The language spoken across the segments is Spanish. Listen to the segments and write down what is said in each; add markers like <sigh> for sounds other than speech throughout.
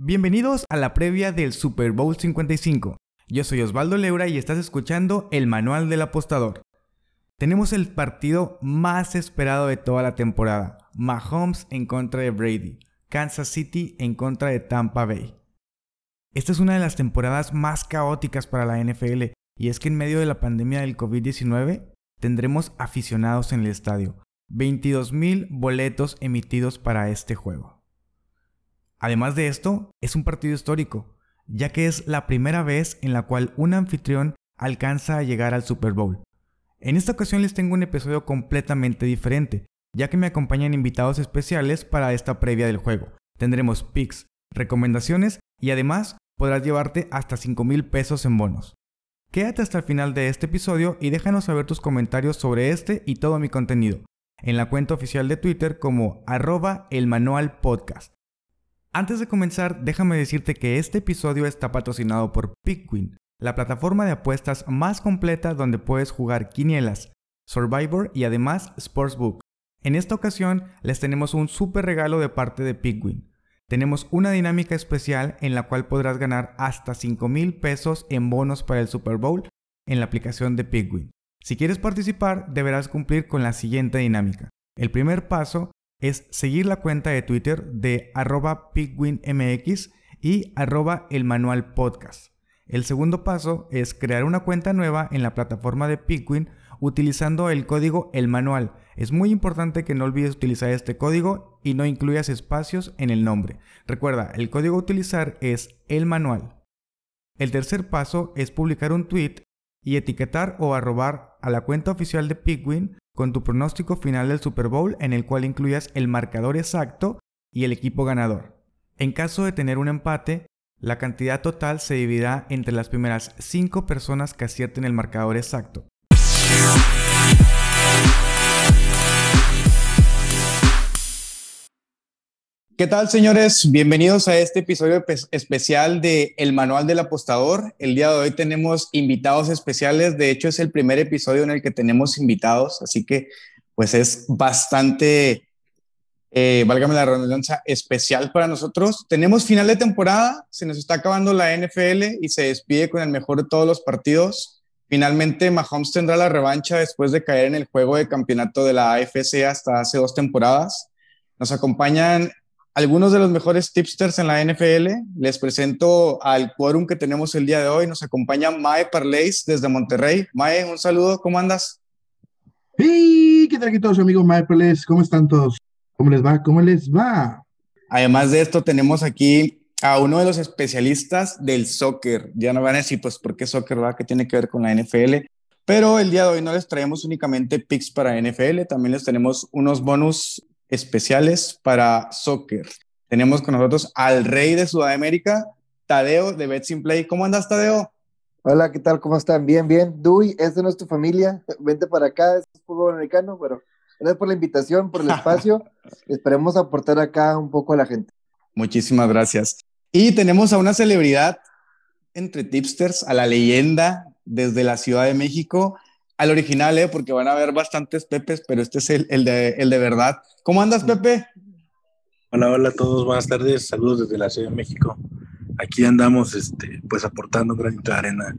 Bienvenidos a la previa del Super Bowl 55. Yo soy Osvaldo Leura y estás escuchando el Manual del Apostador. Tenemos el partido más esperado de toda la temporada, Mahomes en contra de Brady, Kansas City en contra de Tampa Bay. Esta es una de las temporadas más caóticas para la NFL y es que en medio de la pandemia del COVID-19 tendremos aficionados en el estadio, 22.000 boletos emitidos para este juego. Además de esto, es un partido histórico, ya que es la primera vez en la cual un anfitrión alcanza a llegar al Super Bowl. En esta ocasión les tengo un episodio completamente diferente, ya que me acompañan invitados especiales para esta previa del juego. Tendremos picks, recomendaciones y además podrás llevarte hasta 5 mil pesos en bonos. Quédate hasta el final de este episodio y déjanos saber tus comentarios sobre este y todo mi contenido en la cuenta oficial de Twitter como arroba el manual podcast. Antes de comenzar, déjame decirte que este episodio está patrocinado por Pickwin, la plataforma de apuestas más completa donde puedes jugar quinielas, Survivor y además Sportsbook. En esta ocasión les tenemos un super regalo de parte de Pickwin. Tenemos una dinámica especial en la cual podrás ganar hasta 5 mil pesos en bonos para el Super Bowl en la aplicación de Pickwin. Si quieres participar, deberás cumplir con la siguiente dinámica. El primer paso es seguir la cuenta de Twitter de arroba pigwinmx y arroba el manual podcast. El segundo paso es crear una cuenta nueva en la plataforma de Pigwin utilizando el código El Manual. Es muy importante que no olvides utilizar este código y no incluyas espacios en el nombre. Recuerda, el código a utilizar es El Manual. El tercer paso es publicar un tweet y etiquetar o arrobar a la cuenta oficial de Pigwin con tu pronóstico final del Super Bowl en el cual incluyas el marcador exacto y el equipo ganador. En caso de tener un empate, la cantidad total se dividirá entre las primeras 5 personas que acierten el marcador exacto. ¿Qué tal, señores? Bienvenidos a este episodio especial de El Manual del Apostador. El día de hoy tenemos invitados especiales. De hecho, es el primer episodio en el que tenemos invitados, así que pues es bastante, eh, válgame la redundancia, especial para nosotros. Tenemos final de temporada, se nos está acabando la NFL y se despide con el mejor de todos los partidos. Finalmente, Mahomes tendrá la revancha después de caer en el juego de campeonato de la AFC hasta hace dos temporadas. Nos acompañan algunos de los mejores tipsters en la NFL. Les presento al quórum que tenemos el día de hoy. Nos acompaña Mae Parleis desde Monterrey. Mae, un saludo, ¿cómo andas? ¡Hey! ¿Qué tal aquí todos, amigos Mae Parleis? ¿Cómo están todos? ¿Cómo les va? ¿Cómo les va? Además de esto, tenemos aquí a uno de los especialistas del soccer. Ya no van a decir, pues, ¿por qué soccer, va? ¿Qué tiene que ver con la NFL? Pero el día de hoy no les traemos únicamente picks para NFL, también les tenemos unos bonus especiales para soccer. Tenemos con nosotros al rey de Sudamérica, Tadeo de Bets in Play. ¿Cómo andas, Tadeo? Hola, ¿qué tal? ¿Cómo están? Bien, bien. Dui, esta no es tu familia. <laughs> Vente para acá, es fútbol americano, pero gracias por la invitación, por el <laughs> espacio. Esperemos aportar acá un poco a la gente. Muchísimas gracias. Y tenemos a una celebridad entre tipsters, a la leyenda desde la Ciudad de México, al original, ¿eh? porque van a haber bastantes Pepes, pero este es el, de, el de verdad. ¿Cómo andas, Pepe? Hola, hola a todos, buenas tardes, saludos desde la Ciudad de México. Aquí andamos, este, pues aportando granito de arena.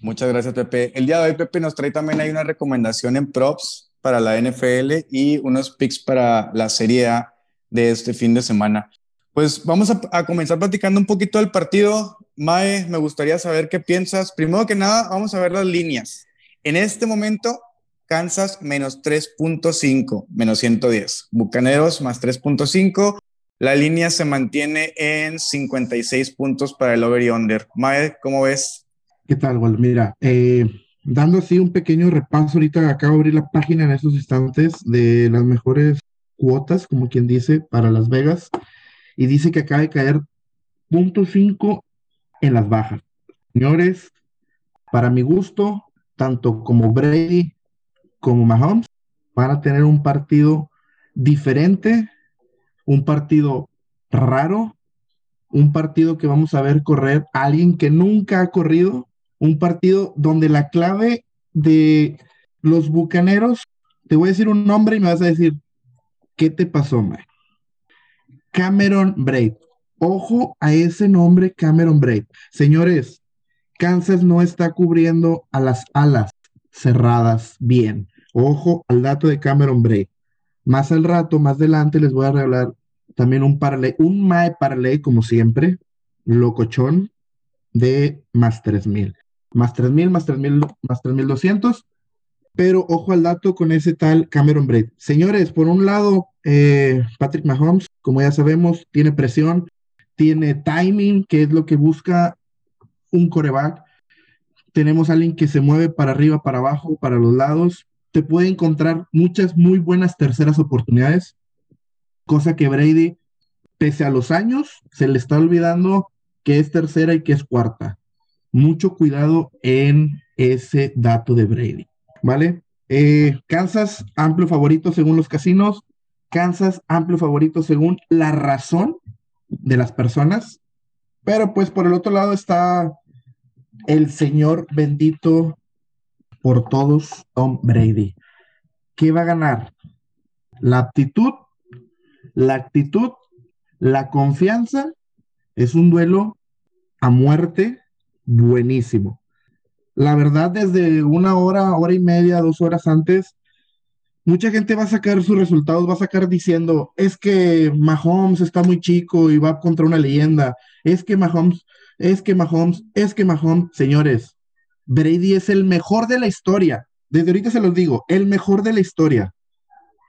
Muchas gracias, Pepe. El día de hoy, Pepe, nos trae también hay una recomendación en props para la NFL y unos picks para la Serie A de este fin de semana. Pues vamos a, a comenzar platicando un poquito del partido. Mae, me gustaría saber qué piensas. Primero que nada, vamos a ver las líneas. En este momento, Kansas menos 3.5, menos 110. Bucaneros más 3.5. La línea se mantiene en 56 puntos para el over y under. Mae, ¿cómo ves? ¿Qué tal, Wal? Mira, eh, dando así un pequeño repaso, ahorita acabo de abrir la página en estos instantes de las mejores cuotas, como quien dice, para Las Vegas, y dice que acaba de caer 0.5 en las bajas. Señores, para mi gusto, tanto como Brady como Mahomes van a tener un partido diferente, un partido raro, un partido que vamos a ver correr a alguien que nunca ha corrido, un partido donde la clave de los bucaneros, te voy a decir un nombre y me vas a decir, ¿qué te pasó, man? Cameron Braid. Ojo a ese nombre Cameron Braid. Señores, Kansas no está cubriendo a las alas cerradas bien. Ojo al dato de Cameron Braid. Más al rato, más adelante, les voy a regalar también un parlay, un MAE parlay, como siempre, locochón, de más 3000. Más 3000, más 3000, más 3200. Pero ojo al dato con ese tal Cameron Braid. Señores, por un lado, eh, Patrick Mahomes, como ya sabemos, tiene presión, tiene timing, que es lo que busca un coreback. Tenemos a alguien que se mueve para arriba, para abajo, para los lados. Te puede encontrar muchas muy buenas terceras oportunidades, cosa que Brady, pese a los años, se le está olvidando que es tercera y que es cuarta. Mucho cuidado en ese dato de Brady, ¿vale? Eh, Kansas, amplio favorito según los casinos. Kansas, amplio favorito según la razón de las personas. Pero pues por el otro lado está el Señor bendito por todos, Tom Brady. ¿Qué va a ganar? La aptitud, la actitud, la confianza. Es un duelo a muerte buenísimo. La verdad, desde una hora, hora y media, dos horas antes, mucha gente va a sacar sus resultados, va a sacar diciendo, es que Mahomes está muy chico y va contra una leyenda, es que Mahomes, es que Mahomes, es que Mahomes, señores, Brady es el mejor de la historia. Desde ahorita se los digo, el mejor de la historia.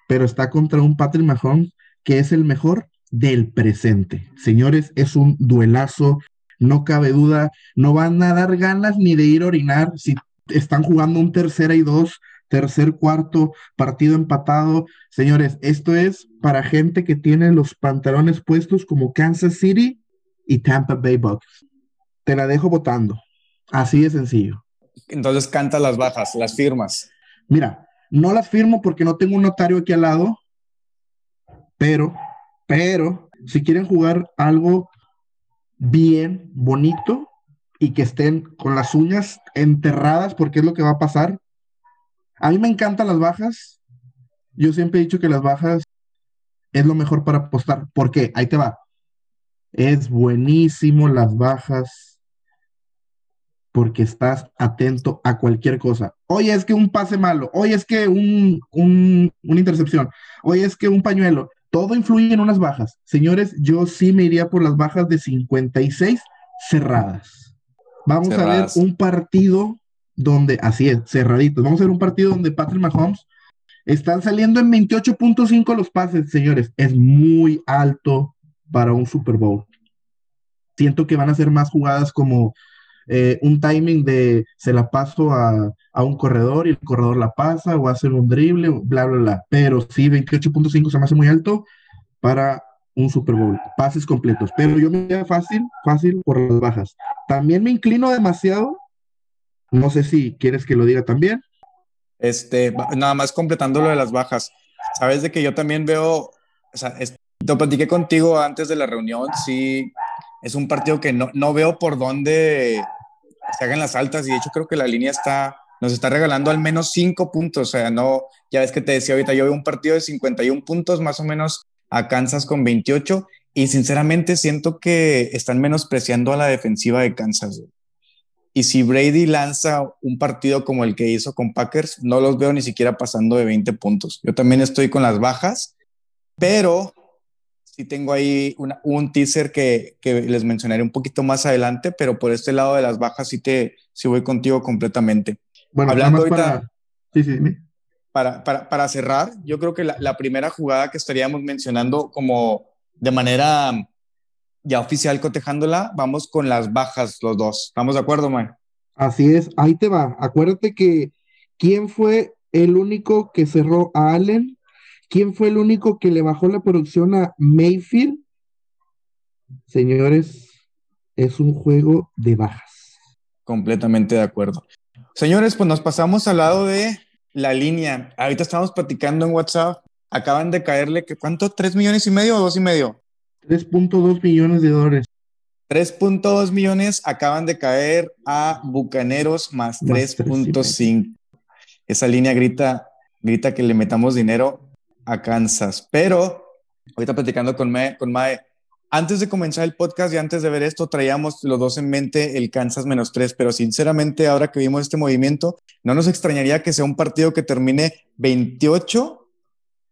Pero está contra un Patrick Mahomes que es el mejor del presente. Señores, es un duelazo, no cabe duda. No van a dar ganas ni de ir a orinar si están jugando un tercera y dos, tercer, cuarto, partido empatado. Señores, esto es para gente que tiene los pantalones puestos como Kansas City y Tampa Bay Bucks. Te la dejo votando. Así de sencillo. Entonces canta las bajas, las firmas. Mira, no las firmo porque no tengo un notario aquí al lado, pero, pero, si quieren jugar algo bien, bonito, y que estén con las uñas enterradas, porque es lo que va a pasar. A mí me encantan las bajas. Yo siempre he dicho que las bajas es lo mejor para apostar. ¿Por qué? Ahí te va. Es buenísimo las bajas porque estás atento a cualquier cosa. Oye, es que un pase malo, oye, es que un, una intercepción, oye, es que un pañuelo, todo influye en unas bajas. Señores, yo sí me iría por las bajas de 56 cerradas. Vamos a ver un partido donde, así es, cerraditos, vamos a ver un partido donde Patrick Mahomes están saliendo en 28.5 los pases, señores. Es muy alto para un Super Bowl. Siento que van a ser más jugadas como eh, un timing de se la paso a, un corredor y el corredor la pasa o hace un drible, bla, bla, bla. Pero sí, 28.5 se me hace muy alto para un Super Bowl, pases completos. Pero yo me iría fácil, fácil por las bajas. También me inclino demasiado. No sé si quieres que lo diga también. Este, nada más completando lo de las bajas. Sabes de que yo también veo, o sea, lo platiqué contigo antes de la reunión, sí, es un partido que no, no veo por dónde hagan las altas y de hecho creo que la línea está, nos está regalando al menos cinco puntos, o sea, no, ya ves que te decía ahorita, yo veo un partido de 51 puntos más o menos a Kansas con 28 y sinceramente siento que están menospreciando a la defensiva de Kansas. Y si Brady lanza un partido como el que hizo con Packers, no los veo ni siquiera pasando de 20 puntos. Yo también estoy con las bajas, pero sí tengo ahí un teaser que, les mencionaré un poquito más adelante, pero por este lado de las bajas sí, te, sí voy contigo completamente. Bueno, hablando ahorita, para... Para, para, cerrar, yo creo que la, primera jugada que estaríamos mencionando como de manera ya oficial cotejándola, vamos con las bajas los dos. ¿Estamos de acuerdo, Mike? Así es, ahí te va. Acuérdate que quién fue el único que cerró a Allen ¿Quién fue el único que le bajó la producción a Mayfield? Señores, es un juego de bajas. Completamente de acuerdo. Señores, pues nos pasamos al lado de la línea. Ahorita estamos platicando en WhatsApp. Acaban de caerle, ¿cuánto? ¿Tres millones y medio o dos y medio? 3.2 millones de dólares. 3.2 millones acaban de caer a Bucaneros más, más 3.5. Esa línea grita, grita que le metamos dinero a Kansas. Pero ahorita platicando con, con Mae, antes de comenzar el podcast y antes de ver esto, traíamos los dos en mente el Kansas menos tres, pero sinceramente ahora que vimos este movimiento, no nos extrañaría que sea un partido que termine 28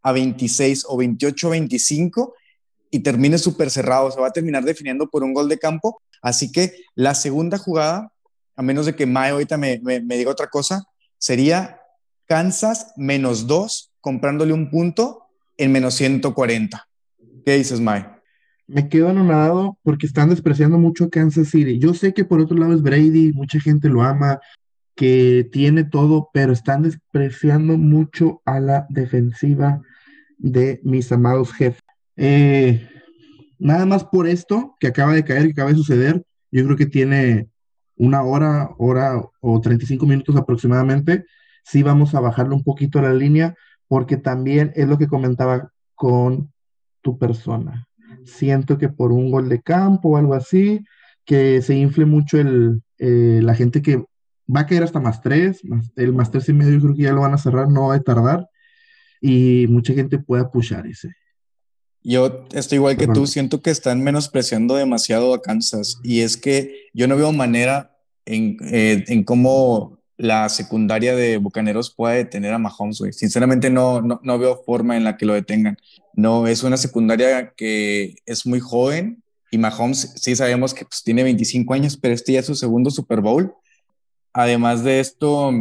a 26 o 28 a 25 y termine súper cerrado. Se va a terminar definiendo por un gol de campo. Así que la segunda jugada, a menos de que Mae ahorita me diga otra cosa, sería Kansas menos dos, comprándole un punto en menos 140. ¿Qué dices, Mae? me quedo anonadado porque están despreciando mucho a Kansas City. Yo sé que por otro lado es Brady, mucha gente lo ama, que tiene todo, pero están despreciando mucho a la defensiva de mis amados jefes. Eh, nada más por esto que acaba de caer, que acaba de suceder, yo creo que tiene una hora, hora o 35 minutos aproximadamente. Sí vamos a bajarle un poquito la línea porque también es lo que comentaba con tu persona siento que por un gol de campo o algo así, que se infle mucho el, eh, la gente que va a caer hasta más tres, el más tres y medio creo que ya lo van a cerrar, no va a tardar, y mucha gente puede pushar ese. Yo estoy igual que tú, siento que están menospreciando demasiado a Kansas, y es que yo no veo manera en, eh, en cómo la secundaria de Bucaneros puede detener a Mahomes, Sinceramente no, no, no, veo forma en la que lo detengan. No, es una secundaria que es muy joven y Mahomes sí sabemos que pues, tiene 25 años, pero este ya es su segundo Super Bowl. Además de esto,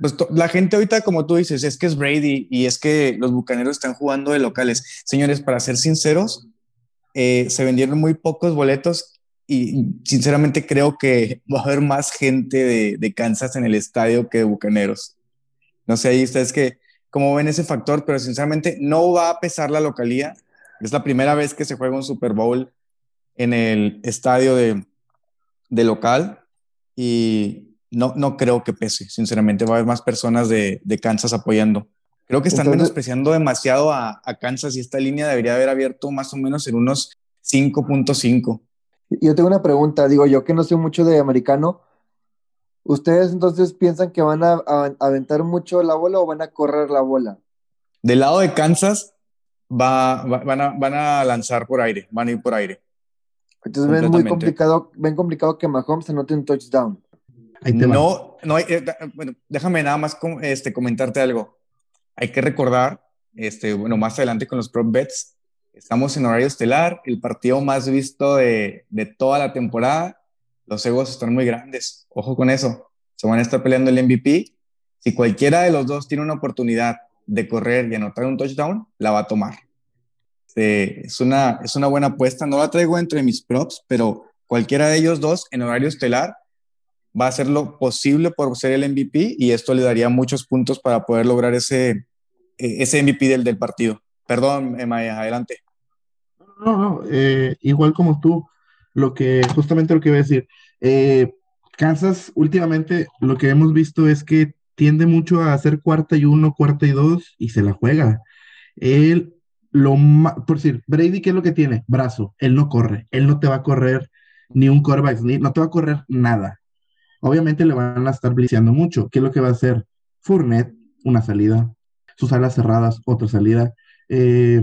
pues la gente ahorita, como tú dices, es que es Brady y es que los Bucaneros están jugando de locales. Señores, para ser sinceros, eh, se vendieron muy pocos boletos y sinceramente creo que va a haber más gente de, Kansas en el estadio que de Bucaneros. No sé ahí ustedes que cómo ven ese factor, pero sinceramente no va a pesar la localía. Es la primera vez que se juega un Super Bowl en el estadio de, de local y no, no creo que pese, sinceramente. Va a haber más personas de, de Kansas apoyando. Creo que están menospreciando demasiado a, a Kansas y esta línea debería haber abierto más o menos en unos 5.5. Yo tengo una pregunta, digo, yo que no sé mucho de americano, ¿ustedes entonces piensan que van a, aventar mucho la bola o van a correr la bola? Del lado de Kansas, va, van, a, van a lanzar por aire, van a ir por aire. Entonces ven muy complicado, ven complicado que Mahomes anote un touchdown. No, no eh, bueno, déjame nada más este, comentarte algo. Hay que recordar, este, bueno, más adelante con los prop bets, Estamos en horario estelar, el partido más visto de, toda la temporada. Los egos están muy grandes. Ojo con eso. Se van a estar peleando el MVP. Si cualquiera de los dos tiene una oportunidad de correr y anotar un touchdown, la va a tomar. Este, es, una, es una buena apuesta. No la traigo entre mis props, pero cualquiera de ellos dos en horario estelar va a hacer lo posible por ser el MVP y esto le daría muchos puntos para poder lograr ese, e, ese MVP del, del partido. Perdón, Emma, adelante. No, no, eh, igual como tú, lo que, justamente lo que iba a decir, eh, Kansas últimamente lo que hemos visto es que tiende mucho a hacer cuarta y uno, cuarta y dos y se la juega. Él, lo por decir, Brady, ¿qué es lo que tiene? Brazo, él no corre, él no te va a correr ni un quarterback, ni, no te va a correr nada. Obviamente le van a estar bliceando mucho. ¿Qué es lo que va a hacer? Fournette, una salida, sus alas cerradas, otra salida. Eh,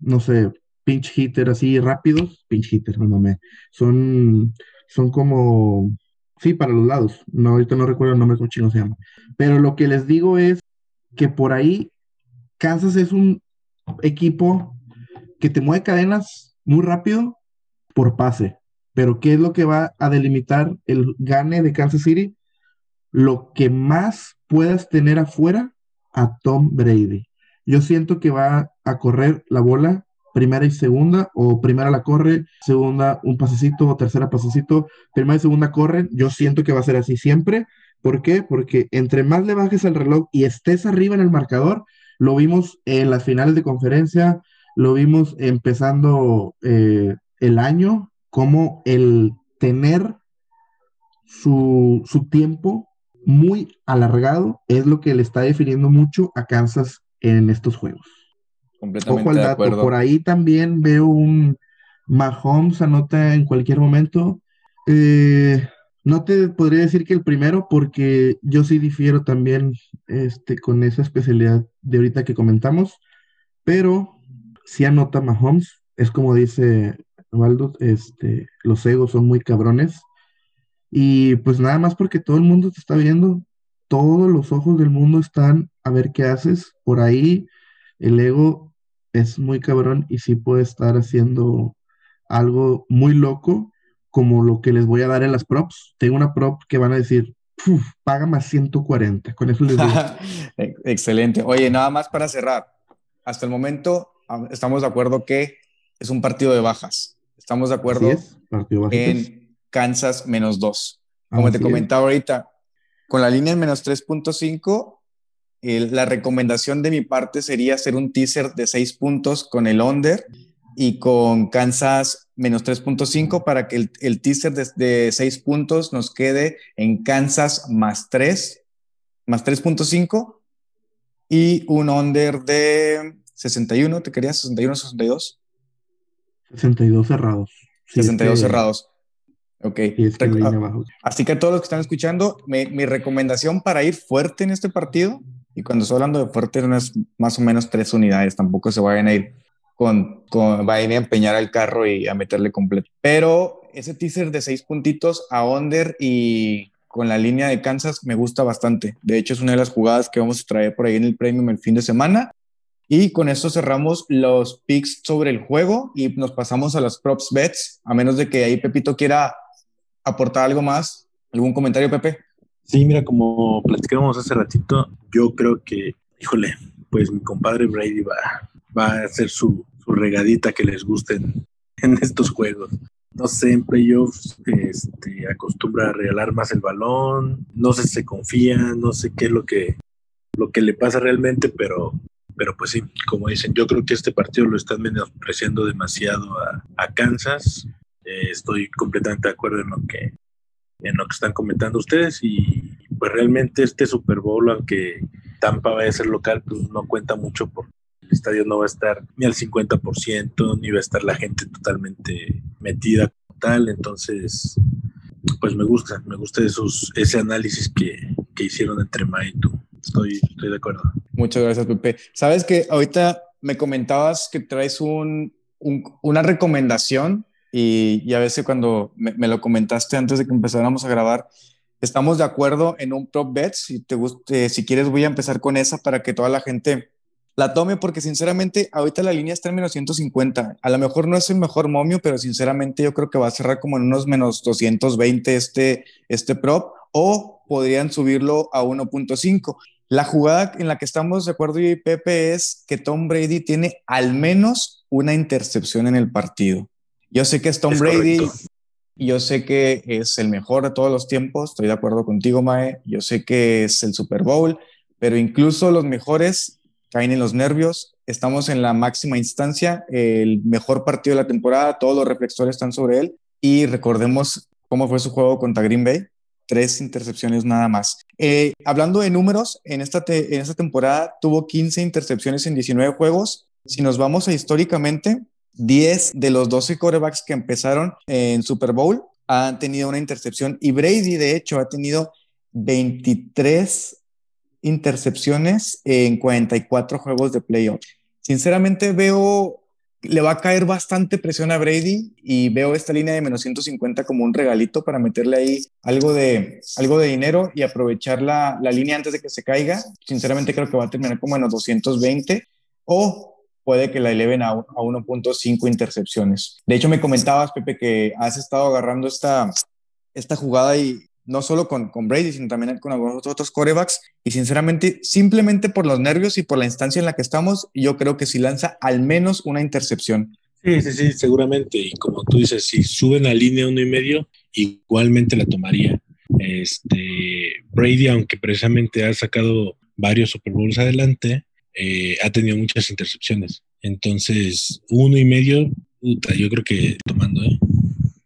no sé, pinch hitter así rápidos, pinch hitter, no me son, son como, sí, para los lados, no, ahorita no recuerdo el nombre, cómo chino se llama, pero lo que les digo es que por ahí Kansas es un equipo que te mueve cadenas muy rápido por pase, pero ¿qué es lo que va a delimitar el gane de Kansas City? Lo que más puedas tener afuera a Tom Brady. Yo siento que va a correr la bola primera y segunda, o primera la corre, segunda un pasecito, o tercera pasecito, primera y segunda corren. Yo siento que va a ser así siempre. ¿Por qué? Porque entre más le bajes el reloj y estés arriba en el marcador, lo vimos en las finales de conferencia, lo vimos empezando eh, el año, como el tener su, su tiempo muy alargado es lo que le está definiendo mucho a Kansas en estos juegos. Completamente de acuerdo. Por ahí también veo un Mahomes anota en cualquier momento. Eh, no te podría decir que el primero, porque yo sí difiero también este, con esa especialidad de ahorita que comentamos, pero si anota Mahomes, es como dice Waldo, este, los egos son muy cabrones. Y pues nada más porque todo el mundo te está viendo, todos los ojos del mundo están a ver qué haces. Por ahí el ego es muy cabrón y sí puede estar haciendo algo muy loco, como lo que les voy a dar en las props. Tengo una prop que van a decir, paga más 140. Con eso les digo. <laughs> Excelente. Oye, nada más para cerrar. Hasta el momento estamos de acuerdo que es un partido de bajas. Estamos de acuerdo en Kansas menos 2. Como te comentaba ahorita, con la línea en menos 3.5, la recomendación de mi parte sería hacer un teaser de 6 puntos con el under y con Kansas menos 3.5 para que el, el teaser de, 6 puntos nos quede en Kansas más 3, más 3.5 y un under de 61, ¿te querías 61, 62? 62 cerrados. 62 cerrados. Ok. Así que a todos los que están escuchando, mi, recomendación para ir fuerte en este partido, y cuando estoy hablando de fuerte, no es más o menos tres unidades, tampoco se vayan a ir con, con vayan a empeñar el carro y a meterle completo. Pero ese teaser de seis puntitos a under y con la línea de Kansas me gusta bastante. De hecho, es una de las jugadas que vamos a traer por ahí en el premium el fin de semana. Y con esto cerramos los picks sobre el juego y nos pasamos a las props bets, a menos de que ahí Pepito quiera aportar algo más. ¿Algún comentario, Pepe? Sí, mira, como platicábamos hace ratito, yo creo que, híjole, pues mi compadre Brady va, va a hacer su, su regadita que les gusten <laughs> en estos juegos. No sé, en playoffs este, acostumbra a regalar más el balón, no sé si se confía, no sé qué es lo que, lo que le pasa realmente, pero pero pues sí, como dicen, yo creo que este partido lo están menospreciando demasiado a, Kansas. Eh, estoy completamente de acuerdo en lo que en lo que están comentando ustedes y pues realmente este Super Bowl, aunque Tampa vaya a ser local, pues no cuenta mucho porque el estadio no va a estar ni al 50%, ni va a estar la gente totalmente metida como tal, entonces pues me gusta, me gusta esos, ese análisis que, que hicieron entre Ma y tú. Estoy, estoy de acuerdo. Muchas gracias, Pepe. Sabes que ahorita me comentabas que traes un, una recomendación y, y, a veces cuando me, lo comentaste antes de que empezáramos a grabar, estamos de acuerdo en un prop bet. Si te guste, si quieres, voy a empezar con esa para que toda la gente la tome, porque sinceramente ahorita la línea está en menos 150. A lo mejor no es el mejor momio, pero sinceramente yo creo que va a cerrar como en unos menos 220 este, este prop o podrían subirlo a 1.5. La jugada en la que estamos de acuerdo y Pepe es que Tom Brady tiene al menos una intercepción en el partido. Yo sé que es Tom Brady, yo sé que es el mejor de todos los tiempos, estoy de acuerdo contigo, Mae, yo sé que es el Super Bowl, pero incluso los mejores caen en los nervios, estamos en la máxima instancia, el mejor partido de la temporada, todos los reflectores están sobre él y recordemos cómo fue su juego contra Green Bay, tres intercepciones nada más. Eh, hablando de números, en esta, en esta temporada tuvo 15 intercepciones en 19 juegos. Si nos vamos a históricamente, 10 de los 12 quarterbacks que empezaron en Super Bowl han tenido una intercepción y Brady, de hecho, ha tenido 23 intercepciones en 44 juegos de playoff. Sinceramente veo le va a caer bastante presión a Brady y veo esta línea de menos 150 como un regalito para meterle ahí algo de, algo de dinero y aprovechar la, la línea antes de que se caiga. Sinceramente creo que va a terminar como en los 220 o puede que la eleven a, a 1.5 intercepciones. De hecho, me comentabas, Pepe, que has estado agarrando esta, esta jugada y no solo con, con Brady, sino también con algunos otros corebacks. Y sinceramente, simplemente por los nervios y por la instancia en la que estamos, yo creo que si lanza al menos una intercepción. Sí, sí, sí, seguramente. Y como tú dices, si suben a línea uno y medio, igualmente la tomaría. Este, Brady, aunque precisamente ha sacado varios Super Bowls adelante, eh, ha tenido muchas intercepciones. Entonces, uno y medio, puta, yo creo que tomando, ¿eh?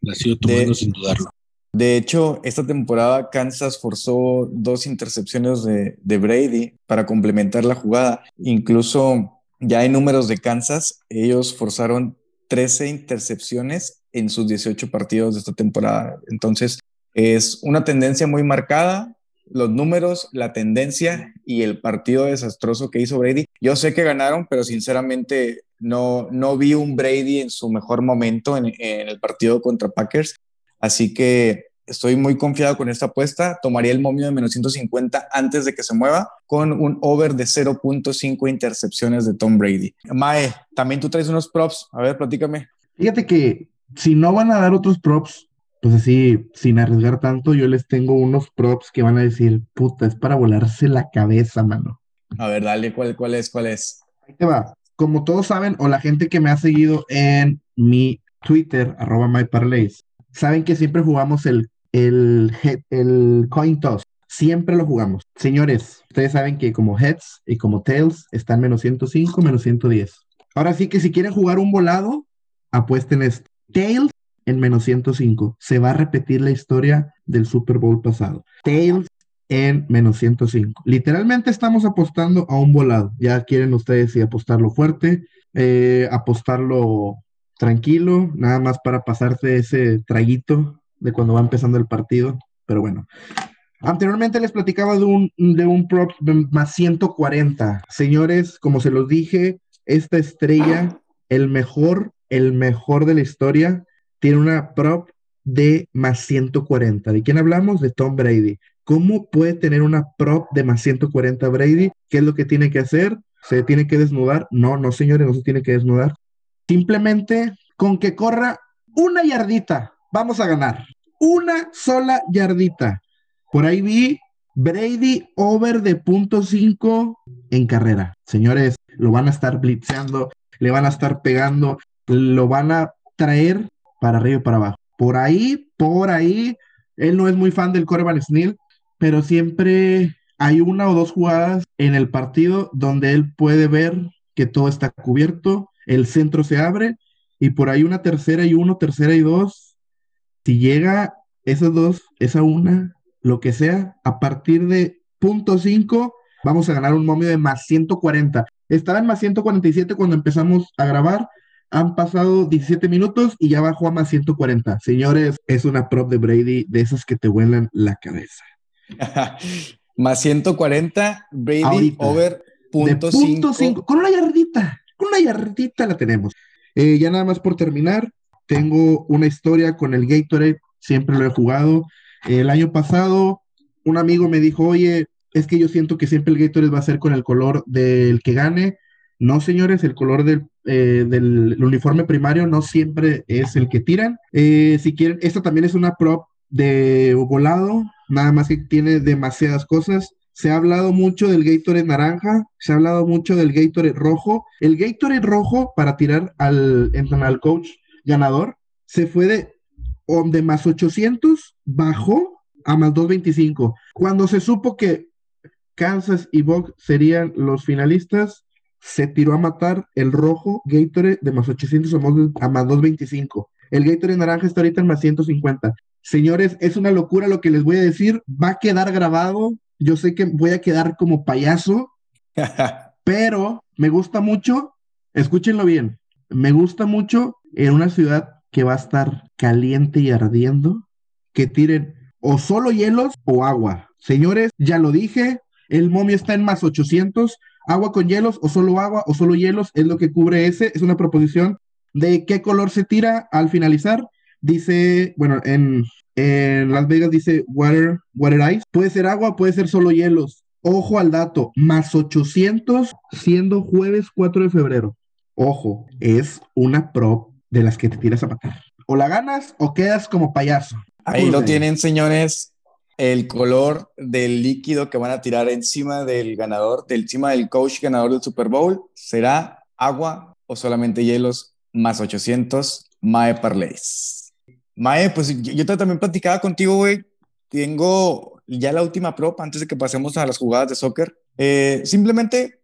La sigo tomando sin dudarlo. De hecho, esta temporada Kansas forzó dos intercepciones de, Brady para complementar la jugada. Incluso ya hay números de Kansas, ellos forzaron 13 intercepciones en sus 18 partidos de esta temporada. Entonces, es una tendencia muy marcada. Los números, la tendencia y el partido desastroso que hizo Brady. Yo sé que ganaron, pero sinceramente No, no vi un Brady en su mejor momento en, el partido contra Packers. Así que estoy muy confiado con esta apuesta. Tomaría el momio de menos 150 antes de que se mueva con un over de 0.5 intercepciones de Tom Brady. Mae, también tú traes unos props. A ver, platícame. Fíjate que si no van a dar otros props, pues así, sin arriesgar tanto, yo les tengo unos props que van a decir, puta, es para volarse la cabeza, mano. A ver, dale, ¿cuál, cuál es? ¿Cuál es? Ahí te va. Como todos saben, o la gente que me ha seguido en mi Twitter, arroba myparlays, saben que siempre jugamos el, el, el coin toss. Siempre lo jugamos. Señores, ustedes saben que como heads y como tails están menos 105, menos 110. Ahora sí que si quieren jugar un volado, apuesten esto. Tails en menos 105. Se va a repetir la historia del Super Bowl pasado. Tails en menos 105. Literalmente estamos apostando a un volado. Ya quieren ustedes si apostarlo fuerte, eh, apostarlo tranquilo, nada más para pasarse ese traguito de cuando va empezando el partido. Pero bueno. Anteriormente les platicaba de un, de un prop más 140. Señores, como se los dije, esta estrella, el mejor, el mejor de la historia, tiene una prop de más 140. ¿De quién hablamos? De Tom Brady. ¿Cómo puede tener una prop de más 140 Brady? ¿Qué es lo que tiene que hacer? ¿Se tiene que desnudar? No, no, señores, no se tiene que desnudar. Simplemente con que corra una yardita, vamos a ganar. Una sola yardita. Por ahí vi Brady over de punto .5 en carrera. Señores, lo van a estar blitzeando, le van a estar pegando, lo van a traer para arriba y para abajo. Por ahí, por ahí, él no es muy fan del Coreban Snell, pero siempre hay una o dos jugadas en el partido donde él puede ver que todo está cubierto, el centro se abre y por ahí una tercera y uno, tercera y dos. Si llega esos dos, esa una, lo que sea, a partir de punto cinco, vamos a ganar un momio de más 140. Estaba en más 147 cuando empezamos a grabar han pasado 17 minutos y ya bajó a más 140. Señores, es una prop de Brady de esas que te vuelan la cabeza. <laughs> más 140, Brady over punto 5. Con una yardita, con una yardita la tenemos. Eh, ya nada más por terminar, tengo una historia con el Gatorade, siempre lo he jugado. El año pasado, un amigo me dijo, oye, es que yo siento que siempre el Gatorade va a ser con el color del que gane. No, señores, el color del, eh, del uniforme primario no siempre es el que tiran. Eh, si quieren, esta también es una prop de volado, nada más que tiene demasiadas cosas. Se ha hablado mucho del Gatorade naranja, se ha hablado mucho del Gatorade rojo. El Gatorade rojo para tirar al, al coach ganador se fue de, de más 800, bajó a más 225. Cuando se supo que Kansas y Buck serían los finalistas, se tiró a matar el rojo Gatorade de más 800 a más 225. El Gatorade naranja está ahorita en más 150. Señores, es una locura lo que les voy a decir. Va a quedar grabado. Yo sé que voy a quedar como payaso, <laughs> pero me gusta mucho. Escúchenlo bien. Me gusta mucho en una ciudad que va a estar caliente y ardiendo, que tiren o solo hielos o agua. Señores, ya lo dije, el momio está en más 800 agua con hielos o solo agua o solo hielos es lo que cubre ese. Es una proposición de qué color se tira al finalizar. Dice, bueno, en, Las Vegas dice water, water ice. Puede ser agua, puede ser solo hielos. Ojo al dato, más 800 siendo jueves 4 de febrero. Ojo, es una prop de las que te tiras a matar. O la ganas o quedas como payaso. Ahí lo tienen, señores el color del líquido que van a tirar encima del ganador, del encima del coach ganador del Super Bowl, será agua o solamente hielos más 800 Mae Parlays. Mae, pues yo, también platicaba contigo, güey. Tengo ya la última prop antes de que pasemos a las jugadas de soccer. Eh, simplemente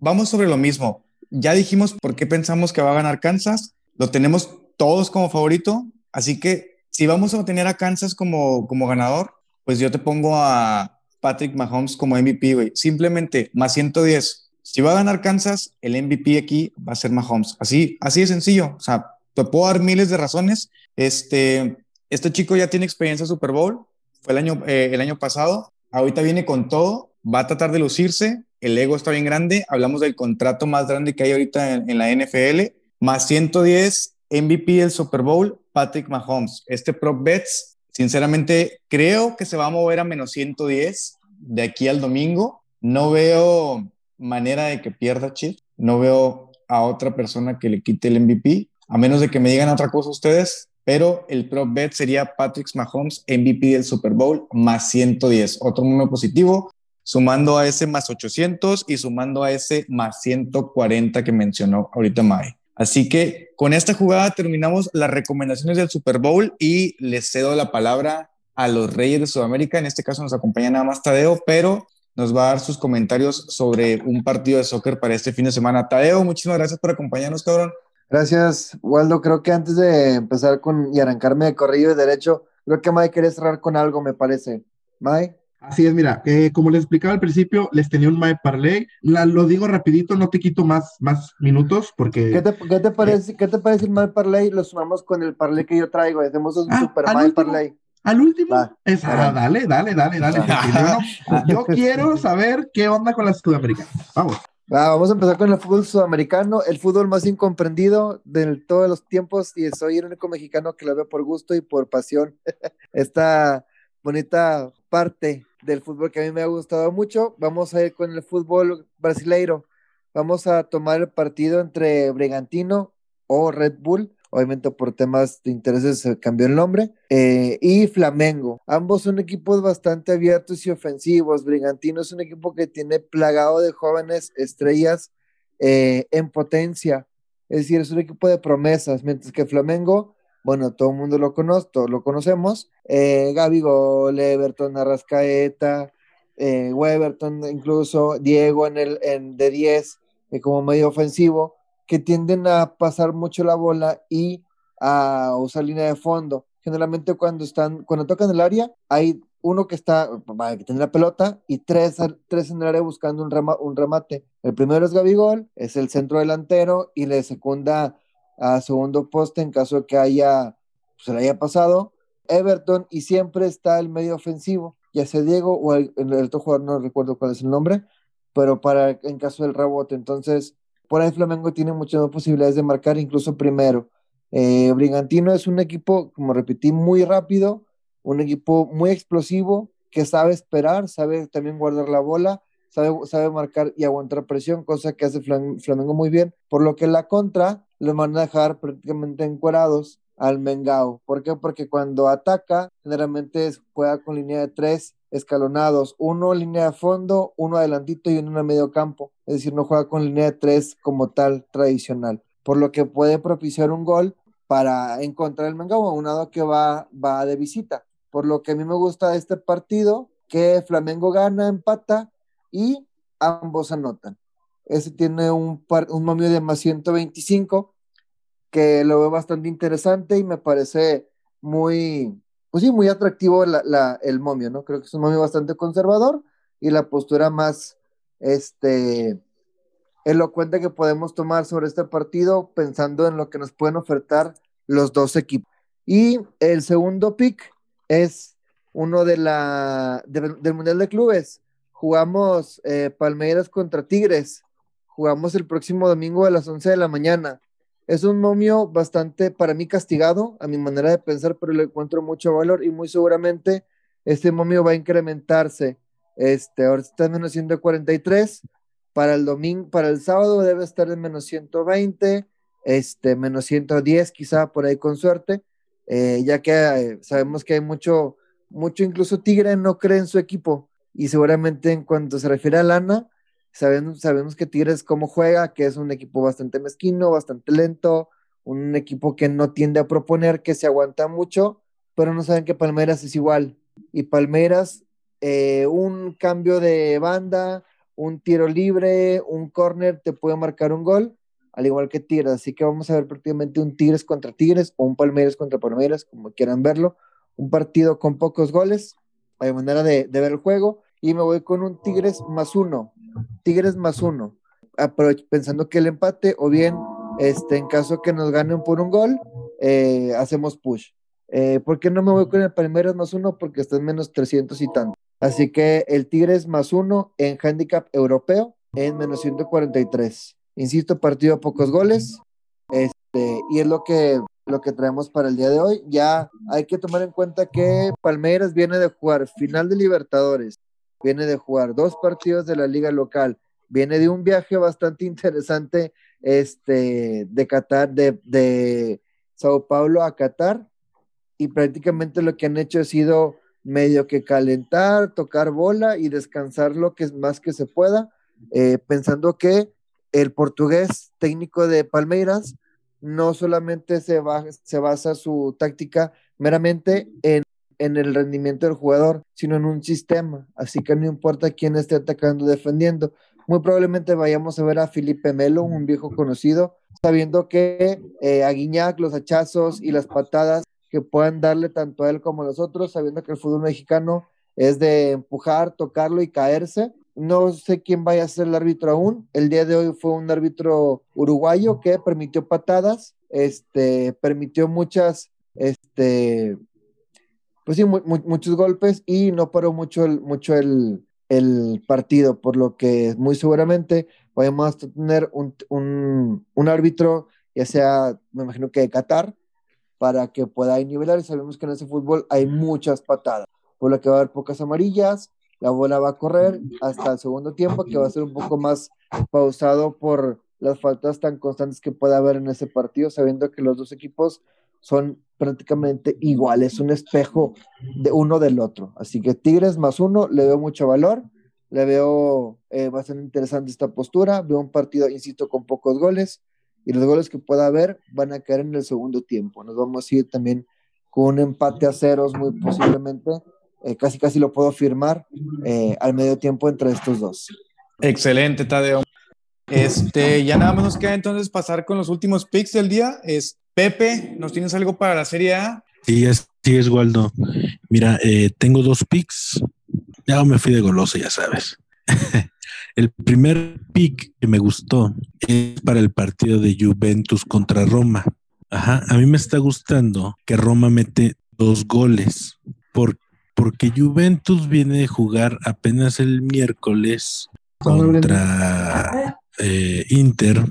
vamos sobre lo mismo. Ya dijimos por qué pensamos que va a ganar Kansas. Lo tenemos todos como favorito. Así que si vamos a tener a Kansas como, como ganador, pues yo te pongo a Patrick Mahomes como MVP, güey. Simplemente más 110. Si va a ganar Kansas, el MVP aquí va a ser Mahomes. Así, así de sencillo. O sea, te puedo dar miles de razones. Este, este chico ya tiene experiencia en Super Bowl. Fue el año, eh, el año pasado. Ahorita viene con todo. Va a tratar de lucirse. el ego está bien grande. Hablamos del contrato más grande que hay ahorita en, en la NFL. Más 110, MVP del Super Bowl, Patrick Mahomes. Este prop bets, sinceramente, creo que se va a mover a menos 110 de aquí al domingo. No veo manera de que pierda Chief. No veo a otra persona que le quite el MVP, a menos de que me digan otra cosa ustedes. Pero el prop bet sería Patrick Mahomes, MVP del Super Bowl, más 110. Otro número positivo, sumando a ese más 800 y sumando a ese más 140 que mencionó ahorita Mae. Así que con esta jugada terminamos las recomendaciones del Super Bowl y les cedo la palabra a los Reyes de Sudamérica. En este caso nos acompaña nada más Tadeo, pero nos va a dar sus comentarios sobre un partido de soccer para este fin de semana. Tadeo, muchísimas gracias por acompañarnos, cabrón. Gracias, Waldo. Creo que antes de empezar con y arrancarme de corrido de derecho, creo que Mike quiere cerrar con algo, me parece. Mike. Así es, mira, eh, como les explicaba al principio, les tenía un My Parlay. La, lo digo rapidito, no te quito más, más minutos porque... ¿Qué te, qué te parece, ¿qué te parece el My Parlay? Lo sumamos con el Parlay que yo traigo. Hacemos un Ah, super My último. Parlay. Al último, Va, es- ah, dale, dale, dale, dale. <laughs> yo, <laughs> yo quiero saber qué onda con la Sudamericana. Vamos. Va, vamos a empezar con el fútbol sudamericano, el fútbol más incomprendido de todos los tiempos y soy el único mexicano que lo ve por gusto y por pasión. <laughs> Esta bonita parte del fútbol que a mí me ha gustado mucho. Vamos a ir con el fútbol brasileiro. Vamos a tomar el partido entre Brigantino o Red Bull. Obviamente por temas de intereses se cambió el nombre. eh, y Flamengo. Ambos son equipos bastante abiertos y ofensivos. Brigantino es un equipo que tiene plagado de jóvenes estrellas eh, en potencia. Es decir, es un equipo de promesas. Mientras que Flamengo, bueno, todo el mundo lo conoce, todos lo conocemos. Eh, Gabigol, Everton, Arrascaeta, eh, Weberton, incluso Diego en el en, de 10 eh, como medio ofensivo, que tienden a pasar mucho la bola y a usar línea de fondo. Generalmente cuando están, cuando tocan el área, hay uno que está, que tiene la pelota y tres, tres en el área buscando un, un remate. El primero es Gabigol, es el centro delantero y le secunda a segundo poste en caso que haya, se le haya pasado. Everton y siempre está el medio ofensivo, ya sea Diego o el, otro jugador, no recuerdo cuál es el nombre, pero para en caso del rebote. Entonces, por ahí Flamengo tiene muchas posibilidades de marcar, incluso primero. Eh, Brigantino es un equipo, como repetí, muy rápido, un equipo muy explosivo, que sabe esperar, sabe también guardar la bola, sabe, sabe marcar y aguantar presión, cosa que hace Flam- Flamengo muy bien, por lo que la contra los van a dejar prácticamente encuerados al Mengao. ¿Por qué? Porque cuando ataca, generalmente juega con línea de tres escalonados, uno línea de fondo, uno adelantito y uno en medio campo. Es decir, no juega con línea de tres como tal tradicional, por lo que puede propiciar un gol para encontrar el Mengao, aunado que va, va de visita. Por lo que a mí me gusta este partido, que Flamengo gana, empata y ambos anotan. Ese tiene un, par, un momio de más 125 que lo veo bastante interesante y me parece muy, pues sí, muy atractivo la, el momio, ¿no? Creo que es un momio bastante conservador y la postura más, este, elocuente que podemos tomar sobre este partido pensando en lo que nos pueden ofertar los dos equipos. Y el segundo pick es uno de la, de, del Mundial de Clubes. Jugamos eh, Palmeiras contra Tigres. Jugamos el próximo domingo a las 11 de la mañana. Es un momio bastante, para mí, castigado, a mi manera de pensar, pero le encuentro mucho valor y muy seguramente este momio va a incrementarse. Este, ahora está en menos 143. Para el domingo, para el sábado debe estar en menos 120, este, menos 110, quizá por ahí con suerte, eh, ya que eh, sabemos que hay mucho, mucho, incluso Tigre no cree en su equipo. Y seguramente en cuanto se refiere a lana, Sabemos, sabemos que Tigres cómo juega, que es un equipo bastante mezquino, bastante lento, un equipo que no tiende a proponer, que se aguanta mucho, pero no saben que Palmeiras es igual. Y Palmeiras, eh, un cambio de banda, un tiro libre, un corner, te puede marcar un gol, al igual que Tigres. Así que vamos a ver prácticamente un Tigres contra Tigres o un Palmeiras contra Palmeiras, como quieran verlo. Un partido con pocos goles, hay manera de, de ver el juego. Y me voy con un Tigres más uno. Tigres más uno, pensando que el empate o bien este, en caso que nos ganen por un gol, eh, hacemos push. Eh, ¿Por qué no me voy con el Palmeiras más uno? Porque está en menos 300 y tanto. Así que el Tigres más uno en handicap europeo en menos 143. Insisto, partido a pocos goles. Este, y es lo que, lo que traemos para el día de hoy. Ya hay que tomar en cuenta que Palmeiras viene de jugar final de Libertadores, viene de jugar dos partidos de la liga local, viene de un viaje bastante <laughs> interesante este, de Qatar, de, de Sao Paulo a Qatar, y prácticamente lo que han hecho ha sido medio que calentar, tocar bola y descansar lo que es más que se pueda, eh, pensando que el portugués técnico de Palmeiras no solamente se, se basa su táctica meramente en, en, el rendimiento del jugador, sino en un sistema. Así que no importa quién esté atacando o defendiendo. Muy probablemente vayamos a ver a Felipe Melo, un viejo conocido, sabiendo que eh, a Guiñac los hachazos y las patadas que puedan darle tanto a él como a los otros, sabiendo que el fútbol mexicano es de empujar, tocarlo y caerse. No sé quién vaya a ser el árbitro aún. El día de hoy fue un árbitro uruguayo que permitió patadas, este, permitió muchas, este, pues sí, muchos golpes y no paró mucho el, mucho el, el, partido, por lo que muy seguramente a tener un, un, un árbitro, ya sea, me imagino que de Qatar, para que pueda nivelar. Y sabemos que en ese fútbol hay muchas patadas, por lo que va a haber pocas amarillas, la bola va a correr hasta el segundo tiempo, que va a ser un poco más pausado por las faltas tan constantes que puede haber en ese partido, sabiendo que los dos equipos son prácticamente iguales, un espejo de uno del otro. Así que Tigres más uno, le veo mucho valor, le veo eh, bastante interesante esta postura, veo un partido, insisto, con pocos goles, y los goles que pueda haber van a caer en el segundo tiempo. Nos vamos a ir también con un empate a ceros muy posiblemente, eh, casi casi lo puedo firmar eh, al medio tiempo entre estos dos. Excelente, Tadeo. Este, ya nada más nos queda entonces pasar con los últimos picks del día. Es Pepe, ¿nos tienes algo para la Serie A? Sí, es, sí, es Waldo. Mira, eh, tengo dos picks. Ya me fui de goloso, ya sabes. <laughs> El primer pick que me gustó es para el partido de Juventus contra Roma. Ajá, a mí me está gustando que Roma mete dos goles porque Juventus viene de jugar apenas el miércoles contra eh, Inter.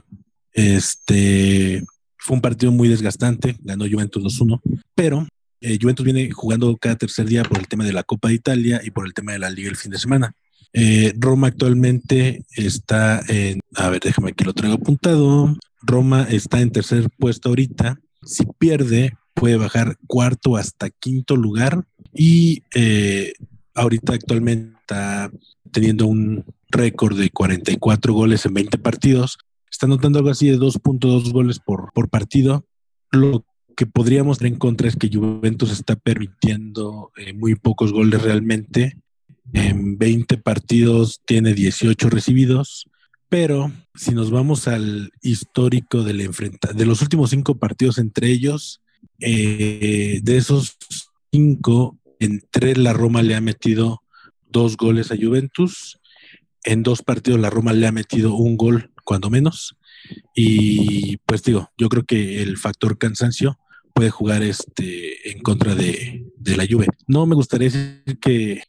Este fue un partido muy desgastante, ganó Juventus 2-1, pero eh, Juventus viene jugando cada tercer día por el tema de la Copa de Italia y por el tema de la Liga el fin de semana. Eh, Roma actualmente está en, a ver, déjame aquí lo traigo apuntado. Roma está en tercer puesto ahorita. Si pierde, puede bajar cuarto hasta quinto lugar. Y eh, ahorita actualmente está teniendo un récord de 44 goles en 20 partidos. Está notando algo así de 2.2 goles por, por partido. Lo que podríamos tener en contra es que Juventus está permitiendo eh, muy pocos goles realmente en 20 partidos tiene 18 recibidos, pero si nos vamos al histórico del de los últimos cinco partidos entre ellos, eh, de esos cinco, en tres la Roma le ha metido dos goles a Juventus, en dos partidos la Roma le ha metido un gol, cuando menos, y pues digo, yo creo que el factor cansancio puede jugar este en contra de, de la Juve. No me gustaría decir que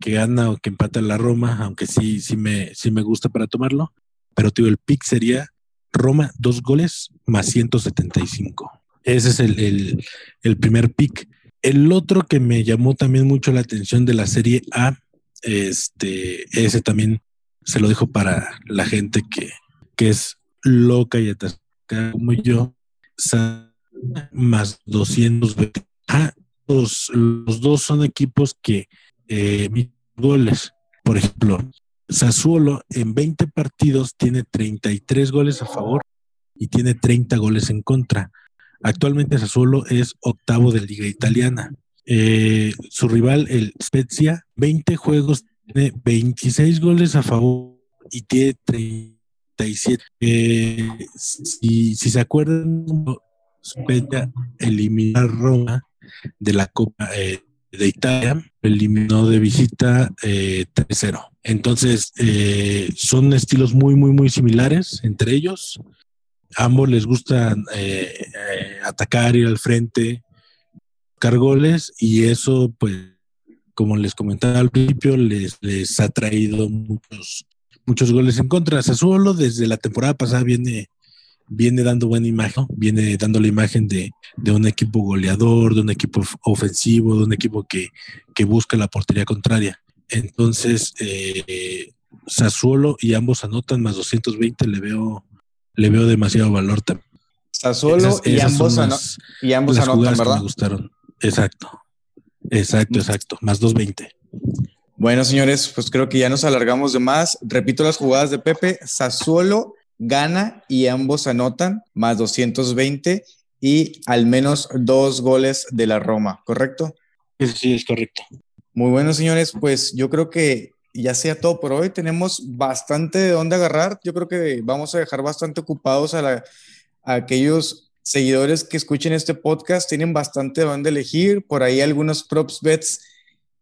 que gana o que empata la Roma, aunque sí, sí me, sí me gusta para tomarlo. Pero tío, el pick sería Roma, dos goles más 175. Ese es el, el, primer pick. El otro que me llamó también mucho la atención de la serie A, este, ese también se lo dejo para la gente que, que es loca y atascada como yo, más 220. Ah, los, los dos son equipos que eh, goles. Por ejemplo, Sassuolo en 20 partidos tiene 33 goles a favor y tiene 30 goles en contra. Actualmente Sassuolo es octavo de Liga Italiana. Eh, su rival, el Spezia, 20 juegos, tiene 26 goles a favor y tiene 37. Eh, si, si se acuerdan, Spezia eliminó a Roma de la Copa eh, de Italia, eliminó de visita 3-0. Eh, Entonces, son estilos muy, muy, muy similares entre ellos. Ambos les gusta eh, atacar, ir al frente, buscar goles y eso, pues, como les comentaba al principio, les, les ha traído muchos, muchos goles en contra. Sassuolo desde la temporada pasada viene, viene dando buena imagen, viene dando la imagen de, de, un equipo goleador, de un equipo ofensivo, de un equipo que, que busca la portería contraria. Entonces, eh, Sassuolo y ambos anotan más 220, le veo, le veo demasiado valor también. Sassuolo esas, y, esas ambos las, y, ambos las anotan, ¿verdad? me gustaron. Exacto. Exacto, exacto. Más 220. Bueno, señores, pues creo que ya nos alargamos de más. Repito las jugadas de Pepe. Sassuolo gana y ambos anotan, más 220 y al menos dos goles de la Roma, ¿correcto? Sí, sí, es correcto. Muy bueno, señores. Pues yo creo que ya sea todo por hoy. Tenemos bastante de dónde agarrar. Yo creo que vamos a dejar bastante ocupados a, aquellos seguidores que escuchen este podcast. Tienen bastante de dónde elegir. Por ahí algunos props bets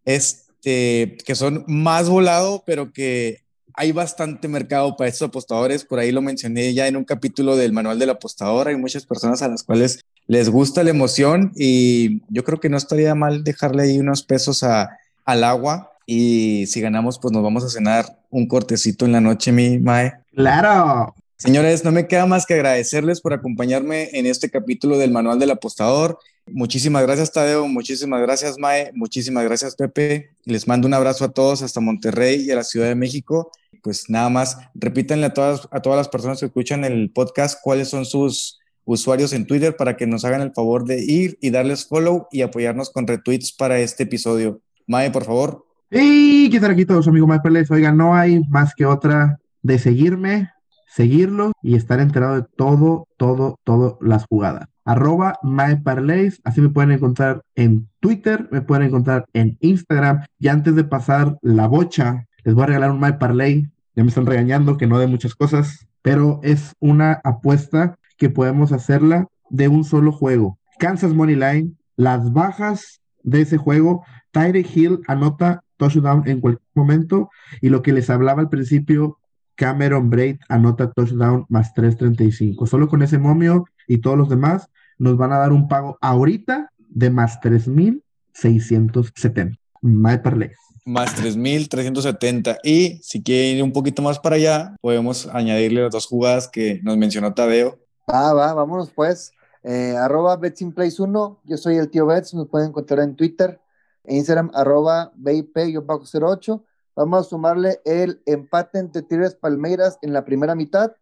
este, que son más volado, pero que hay bastante mercado para estos apostadores. Por ahí lo mencioné ya en un capítulo del manual del apostador. Hay muchas personas a las cuales les gusta la emoción y yo creo que no estaría mal dejarle ahí unos pesos al agua y si ganamos, pues nos vamos a cenar un cortecito en la noche, mi Mae. Claro. Señores, no me queda más que agradecerles por acompañarme en este capítulo del Manual del Apostador. Muchísimas gracias, Tadeo. Muchísimas gracias, Mae. Muchísimas gracias, Pepe. Les mando un abrazo a todos hasta Monterrey y a la Ciudad de México. Pues nada más, repítanle a todas, a todas las personas que escuchan el podcast cuáles son sus usuarios en Twitter para que nos hagan el favor de ir y darles follow y apoyarnos con retweets para este episodio. Mae, por favor. Y qué tal aquí todos, amigos Pérez. Oigan, no hay más que otra de seguirme, seguirlo y estar enterado de todo, todo, todo las jugadas. Arroba MyParlays, así me pueden encontrar en Twitter, me pueden encontrar en Instagram. Y antes de pasar la bocha, les voy a regalar un MyParlay. Ya me están regañando que no de muchas cosas, pero es una apuesta que podemos hacerla de un solo juego. Kansas Money Line, las bajas de ese juego. Tyre Hill anota touchdown en cualquier momento. Y lo que les hablaba al principio, Cameron Braid anota touchdown más 3.35. Solo con ese momio y todos los demás nos van a dar un pago ahorita de más 3.670. My parlay. Más 3.370. Y si quieren ir un poquito más para allá, podemos añadirle las dos jugadas que nos mencionó Tadeo. Ah, va, vámonos pues. Eh, arroba BetSimPlace1, yo soy el tío Bets, nos pueden encontrar en Twitter, Instagram, arroba BIP-08. Vamos a sumarle el empate entre Tigres Palmeiras en la primera mitad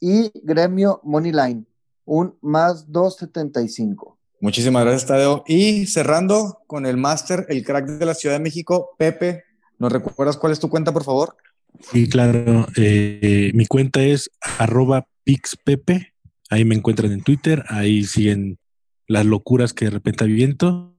y Gremio Moneyline, un más 275. Muchísimas gracias, Tadeo. Y cerrando con el máster, el crack de la Ciudad de México, Pepe, ¿nos recuerdas cuál es tu cuenta, por favor? Sí, claro. Eh, mi cuenta es arroba pixpepe. Ahí me encuentran en Twitter. Ahí siguen las locuras que de repente aviento.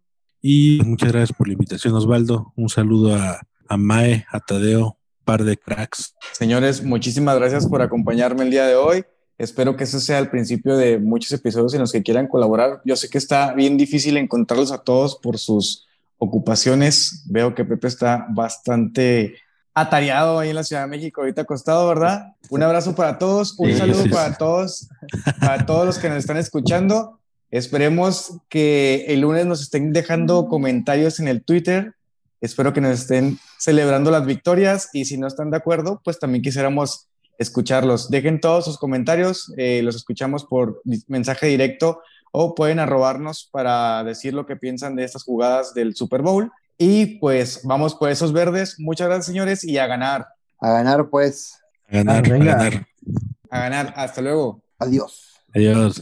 Y muchas gracias por la invitación, Osvaldo. Un saludo a, a Mae, a Tadeo, par de cracks. Señores, muchísimas gracias por acompañarme el día de hoy. Espero que ese sea el principio de muchos episodios en los que quieran colaborar. Yo sé que está bien difícil encontrarlos a todos por sus ocupaciones. Veo que Pepe está bastante atareado ahí en la Ciudad de México, ahorita acostado, ¿verdad? Un abrazo para todos, un Sí, saludo sí, sí. para todos, para todos los que nos están escuchando. Esperemos que el lunes nos estén dejando comentarios en el Twitter. Espero que nos estén celebrando las victorias y si no están de acuerdo, pues también quisiéramos escucharlos. Dejen todos sus comentarios, eh, los escuchamos por mensaje directo o pueden arrobarnos para decir lo que piensan de estas jugadas del Super Bowl. Y pues vamos por esos verdes. Muchas gracias, señores, y a ganar, A ganar pues. A ganar, Ah, venga. a ganar. a ganar. Hasta luego. Adiós. Adiós.